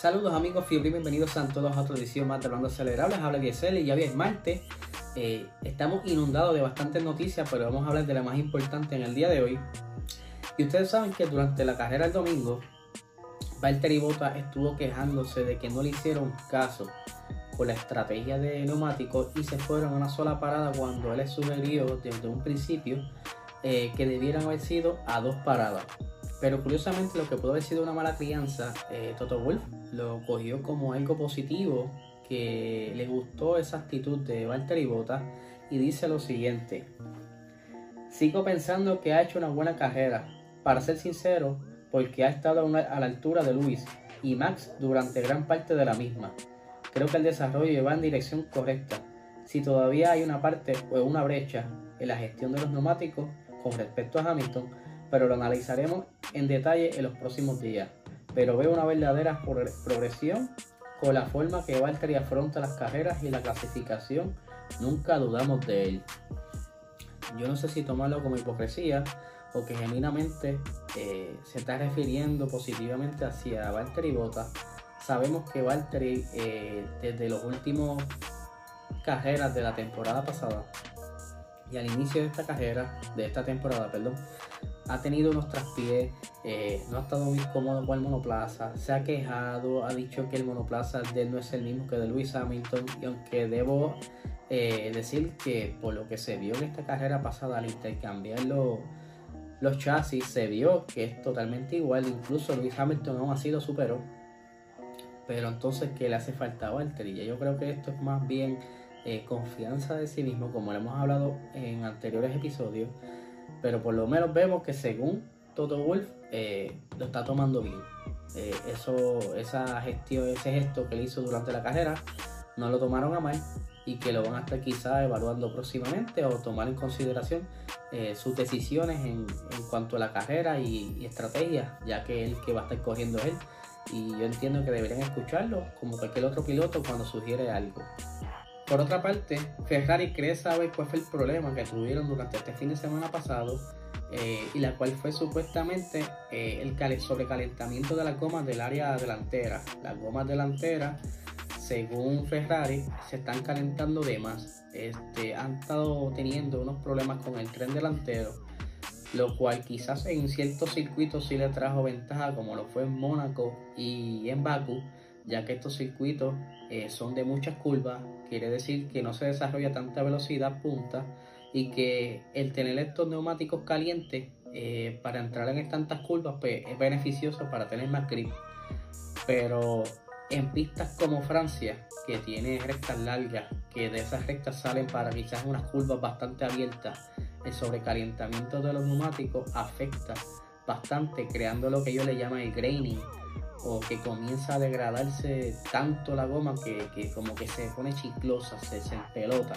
Saludos amigos Fiebre y bienvenidos a todos a otra edición más de Hablando Acelerables. Habla Diesel y ya hoy es martes. Eh, estamos inundados de bastantes noticias, pero vamos a hablar de la más importante en el día de hoy. Y ustedes saben que durante la carrera del domingo, Valtteri Bottas estuvo quejándose de que no le hicieron caso con la estrategia de neumáticos y se fueron a una sola parada cuando él sugirió desde un principio eh, que debieran haber sido a dos paradas. Pero curiosamente lo que pudo haber sido una mala crianza, eh, Toto Wolf lo cogió como algo positivo, que le gustó esa actitud de Valtteri Bottas y dice lo siguiente. Sigo pensando que ha hecho una buena carrera, para ser sincero, porque ha estado a, a la altura de Luis y Max durante gran parte de la misma. Creo que el desarrollo va en dirección correcta. Si todavía hay una parte o una brecha en la gestión de los neumáticos con respecto a Hamilton, pero lo analizaremos en detalle en los próximos días. Pero veo una verdadera pro- progresión con la forma que Valtteri afronta las carreras y la clasificación. Nunca dudamos de él. Yo no sé si tomarlo como hipocresía o que genuinamente eh, se está refiriendo positivamente hacia Valtteri Bottas. Sabemos que Valtteri eh, desde los últimos carreras de la temporada pasada y al inicio de esta carrera, de esta temporada, perdón, ha tenido unos traspiés, eh, no ha estado muy cómodo con el monoplaza, se ha quejado, ha dicho que el monoplaza de él no es el mismo que de Lewis Hamilton, y aunque debo eh, decir que por lo que se vio en esta carrera pasada al intercambiar los, chasis, se vio que es totalmente igual, incluso Lewis Hamilton aún así lo superó, pero entonces que le hace falta Valtteri, yo creo que esto es más bien eh, confianza de sí mismo, como lo hemos hablado en anteriores episodios, pero por lo menos vemos que según Toto Wolf eh, lo está tomando bien. Eh, eso, esa gestión, ese gesto que le hizo durante la carrera no lo tomaron a mal y que lo van a estar quizás evaluando próximamente o tomar en consideración eh, sus decisiones en, en cuanto a la carrera y, y estrategia, ya que el que va a estar corriendo es él. Y yo entiendo que deberían escucharlo como cualquier otro piloto cuando sugiere algo. Por otra parte, Ferrari cree saber cuál fue el problema que tuvieron durante este fin de semana pasado eh, y la cual fue supuestamente eh, el cale- sobrecalentamiento de las gomas del área delantera. Las gomas delanteras, según Ferrari, se están calentando de más. Este, han estado teniendo unos problemas con el tren delantero, lo cual quizás en ciertos circuitos sí le trajo ventaja, como lo fue en Mónaco y en Baku, ya que estos circuitos eh, son de muchas curvas, quiere decir que no se desarrolla tanta velocidad punta y que el tener estos neumáticos calientes eh, para entrar en tantas curvas pues, es beneficioso para tener más grip. Pero en pistas como Francia, que tiene rectas largas, que de esas rectas salen para quizás unas curvas bastante abiertas, el sobrecalentamiento de los neumáticos afecta bastante, creando lo que ellos le llaman el graining, o que comienza a degradarse tanto la goma que, que como que se pone chiclosa, se, se empelota.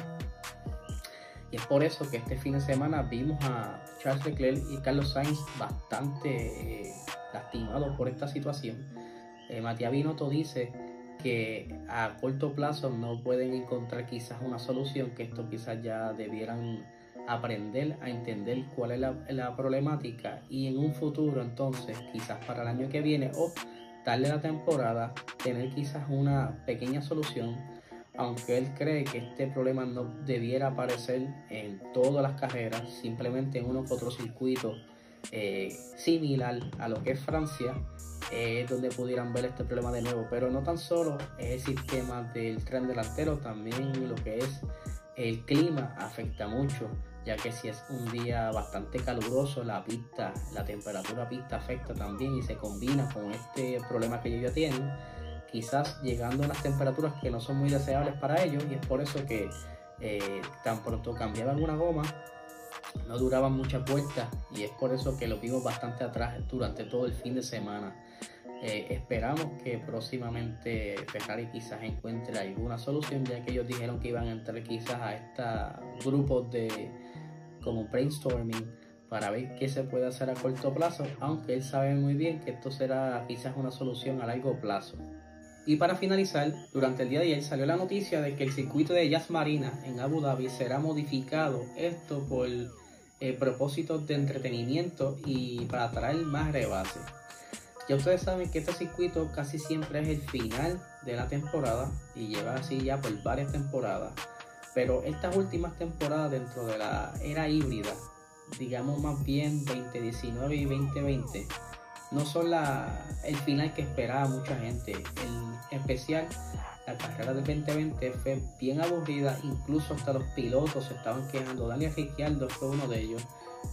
Y es por eso que este fin de semana vimos a Charles Leclerc y Carlos Sainz bastante eh, lastimados por esta situación. Eh, Matías Binotto dice que a corto plazo no pueden encontrar quizás una solución, que esto quizás ya debieran aprender a entender cuál es la, la problemática y en un futuro entonces, quizás para el año que viene o darle la temporada, tener quizás una pequeña solución, aunque él cree que este problema no debiera aparecer en todas las carreras, simplemente en uno que otro circuito eh, similar a lo que es Francia, es donde pudieran ver este problema de nuevo, pero no tan solo el sistema del tren delantero, también lo que es el clima afecta mucho, ya que si es un día bastante caluroso, la pista, la temperatura pista afecta también y se combina con este problema que ellos ya tienen, quizás llegando a unas temperaturas que no son muy deseables para ellos y es por eso que eh, tan pronto cambiaban una goma no duraban muchas vueltas y es por eso que lo vimos bastante atrás durante todo el fin de semana. Eh, esperamos que próximamente Ferrari quizás encuentre alguna solución, ya que ellos dijeron que iban a entrar quizás a estos grupos de como brainstorming para ver qué se puede hacer a corto plazo, aunque él sabe muy bien que esto será quizás una solución a largo plazo. Y para finalizar, durante el día de ayer salió la noticia de que el circuito de Jazz Marina en Abu Dhabi será modificado, esto por eh, propósitos de entretenimiento y para atraer más rebases. Ya ustedes saben que este circuito casi siempre es el final de la temporada y lleva así ya por varias temporadas. Pero estas últimas temporadas dentro de la era híbrida, digamos más bien 2019 y 2020, no son la, el final que esperaba mucha gente. En especial, la carrera del 2020 fue bien aburrida, incluso hasta los pilotos se estaban quejando. Daniel Ricciardo fue uno de ellos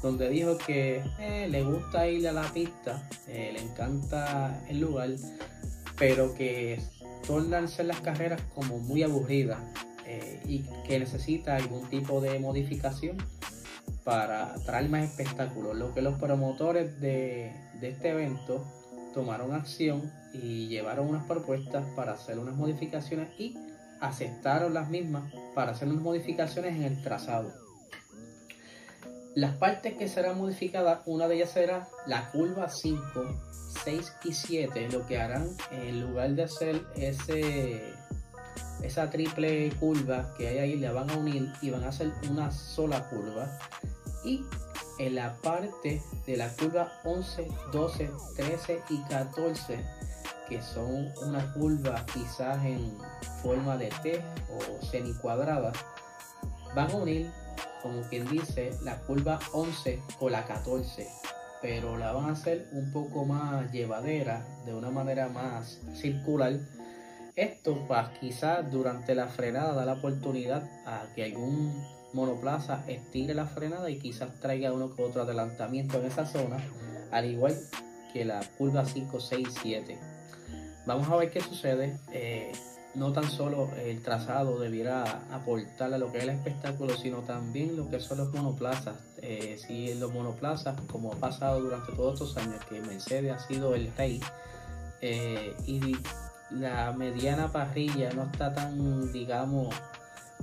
donde dijo que eh, le gusta ir a la pista, eh, le encanta el lugar, pero que tornan ser las carreras como muy aburridas eh, y que necesita algún tipo de modificación para traer más espectáculos. Lo que los promotores de, de este evento tomaron acción y llevaron unas propuestas para hacer unas modificaciones y aceptaron las mismas para hacer unas modificaciones en el trazado. Las partes que serán modificadas, una de ellas será la curva 5, 6 y 7, lo que harán en lugar de hacer ese, esa triple curva que hay ahí, la van a unir y van a hacer una sola curva. Y en la parte de la curva 11, 12, 13 y 14, que son una curva quizás en forma de T o semicuadrada, van a unir como quien dice, la curva 11 o la 14, pero la van a hacer un poco más llevadera, de una manera más circular. Esto pues quizás durante la frenada da la oportunidad a que algún monoplaza estire la frenada y quizás traiga uno que otro adelantamiento en esa zona, al igual que la curva 5, 6, 7. Vamos a ver qué sucede. Eh, no tan solo el trazado debiera aportar a lo que es el espectáculo, sino también lo que son los monoplazas. Eh, si los monoplazas, como ha pasado durante todos estos años, que Mercedes ha sido el rey eh, y la mediana parrilla no está tan, digamos,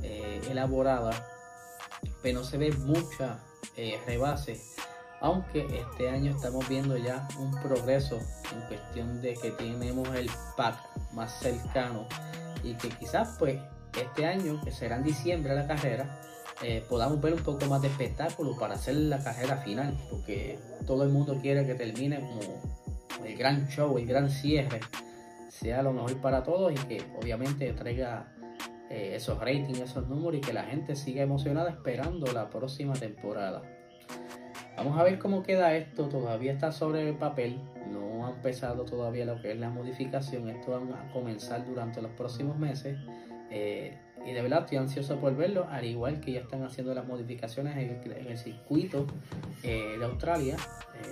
eh, elaborada, pero no se ve mucha rebase. Aunque este año estamos viendo ya un progreso en cuestión de que tenemos el pack más cercano y que quizás pues este año, que será en diciembre la carrera, eh, podamos ver un poco más de espectáculo para hacer la carrera final, porque todo el mundo quiere que termine como el gran show, el gran cierre, sea lo mejor para todos y que obviamente traiga eh, esos ratings, esos números y que la gente siga emocionada esperando la próxima temporada. Vamos a ver cómo queda esto, todavía está sobre el papel, no ha empezado todavía lo que es la modificación, esto va a comenzar durante los próximos meses. Eh, y de verdad estoy ansioso por verlo, al igual que ya están haciendo las modificaciones en el, circuito eh, de Australia,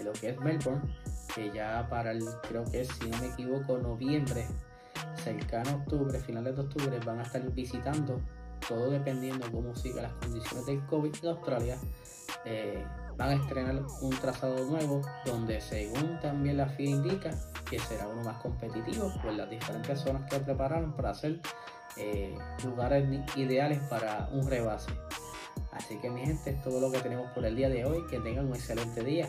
lo que es Melbourne, que ya para el, creo que si no me equivoco, noviembre, cercano a octubre, finales de octubre, van a estar visitando, todo dependiendo cómo sigan las condiciones del COVID en Australia van a estrenar un trazado nuevo donde según también la FIA indica que será uno más competitivo por las diferentes zonas que prepararon para hacer eh, lugares ideales para un rebase. Así que mi gente es todo lo que tenemos por el día de hoy. Que tengan un excelente día.